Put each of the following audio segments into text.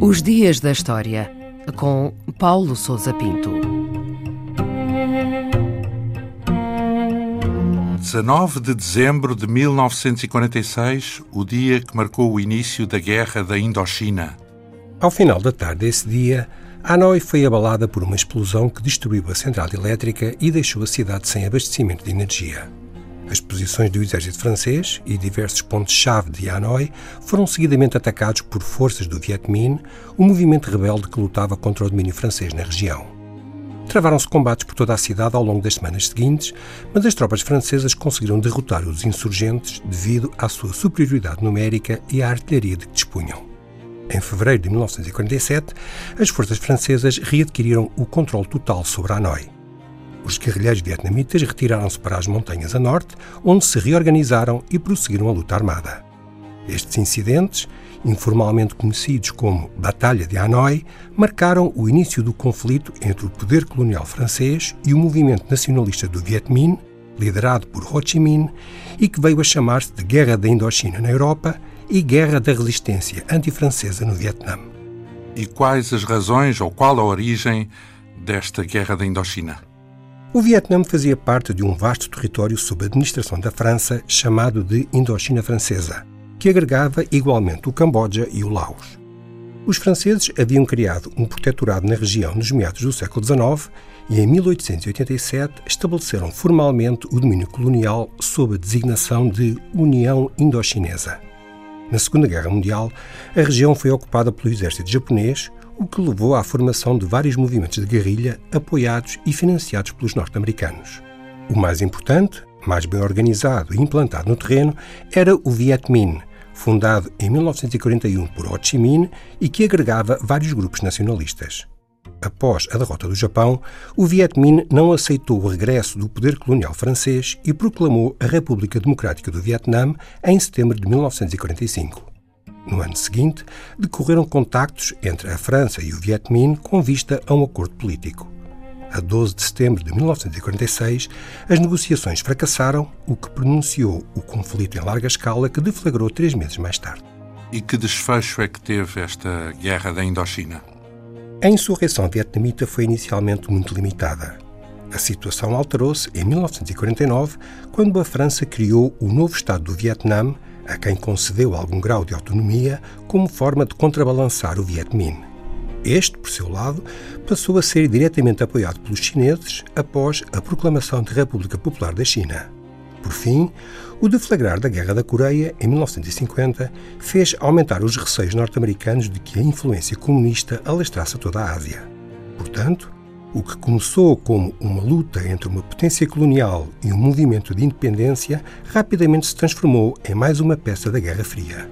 Os Dias da História, com Paulo Souza Pinto. 19 de dezembro de 1946, o dia que marcou o início da Guerra da Indochina. Ao final da tarde desse dia, Hanoi foi abalada por uma explosão que destruiu a central elétrica e deixou a cidade sem abastecimento de energia. As posições do exército francês e diversos pontos-chave de Hanoi foram seguidamente atacados por forças do Viet Minh, o movimento rebelde que lutava contra o domínio francês na região. Travaram-se combates por toda a cidade ao longo das semanas seguintes, mas as tropas francesas conseguiram derrotar os insurgentes devido à sua superioridade numérica e à artilharia de que dispunham. Em fevereiro de 1947, as forças francesas readquiriram o controle total sobre Hanoi. Os guerrilheiros vietnamitas retiraram-se para as montanhas a norte, onde se reorganizaram e prosseguiram a luta armada. Estes incidentes, informalmente conhecidos como Batalha de Hanoi, marcaram o início do conflito entre o poder colonial francês e o movimento nacionalista do Viet Minh, liderado por Ho Chi Minh, e que veio a chamar-se de Guerra da Indochina na Europa e Guerra da Resistência Antifrancesa no Vietnã. E quais as razões ou qual a origem desta Guerra da Indochina? O Vietnã fazia parte de um vasto território sob administração da França chamado de Indochina Francesa, que agregava igualmente o Camboja e o Laos. Os franceses haviam criado um protetorado na região nos meados do século XIX e, em 1887, estabeleceram formalmente o domínio colonial sob a designação de União Indochinesa. Na Segunda Guerra Mundial, a região foi ocupada pelo exército japonês, o que levou à formação de vários movimentos de guerrilha apoiados e financiados pelos norte-americanos. O mais importante, mais bem organizado e implantado no terreno, era o Viet Minh, fundado em 1941 por Ho Chi Minh e que agregava vários grupos nacionalistas. Após a derrota do Japão, o Viet Minh não aceitou o regresso do poder colonial francês e proclamou a República Democrática do Vietnã em setembro de 1945. No ano seguinte, decorreram contactos entre a França e o Viet Minh com vista a um acordo político. A 12 de setembro de 1946, as negociações fracassaram, o que pronunciou o conflito em larga escala que deflagrou três meses mais tarde. E que desfecho é que teve esta guerra da Indochina? A insurreição vietnamita foi inicialmente muito limitada. A situação alterou-se em 1949, quando a França criou o novo Estado do Vietnã, a quem concedeu algum grau de autonomia, como forma de contrabalançar o Viet Minh. Este, por seu lado, passou a ser diretamente apoiado pelos chineses após a proclamação de República Popular da China. Por fim, o deflagrar da Guerra da Coreia, em 1950, fez aumentar os receios norte-americanos de que a influência comunista alastrasse toda a Ásia. Portanto, o que começou como uma luta entre uma potência colonial e um movimento de independência rapidamente se transformou em mais uma peça da Guerra Fria.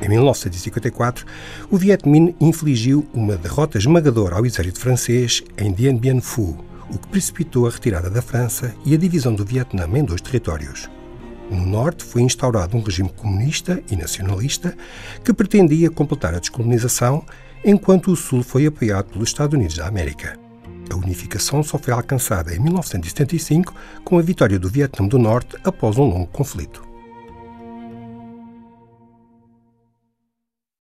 Em 1954, o Viet Minh infligiu uma derrota esmagadora ao exército francês em Dien Bien Phu, o que precipitou a retirada da França e a divisão do Vietnã em dois territórios. No norte foi instaurado um regime comunista e nacionalista que pretendia completar a descolonização, enquanto o sul foi apoiado pelos Estados Unidos da América. A unificação só foi alcançada em 1975 com a vitória do Vietnã do Norte após um longo conflito.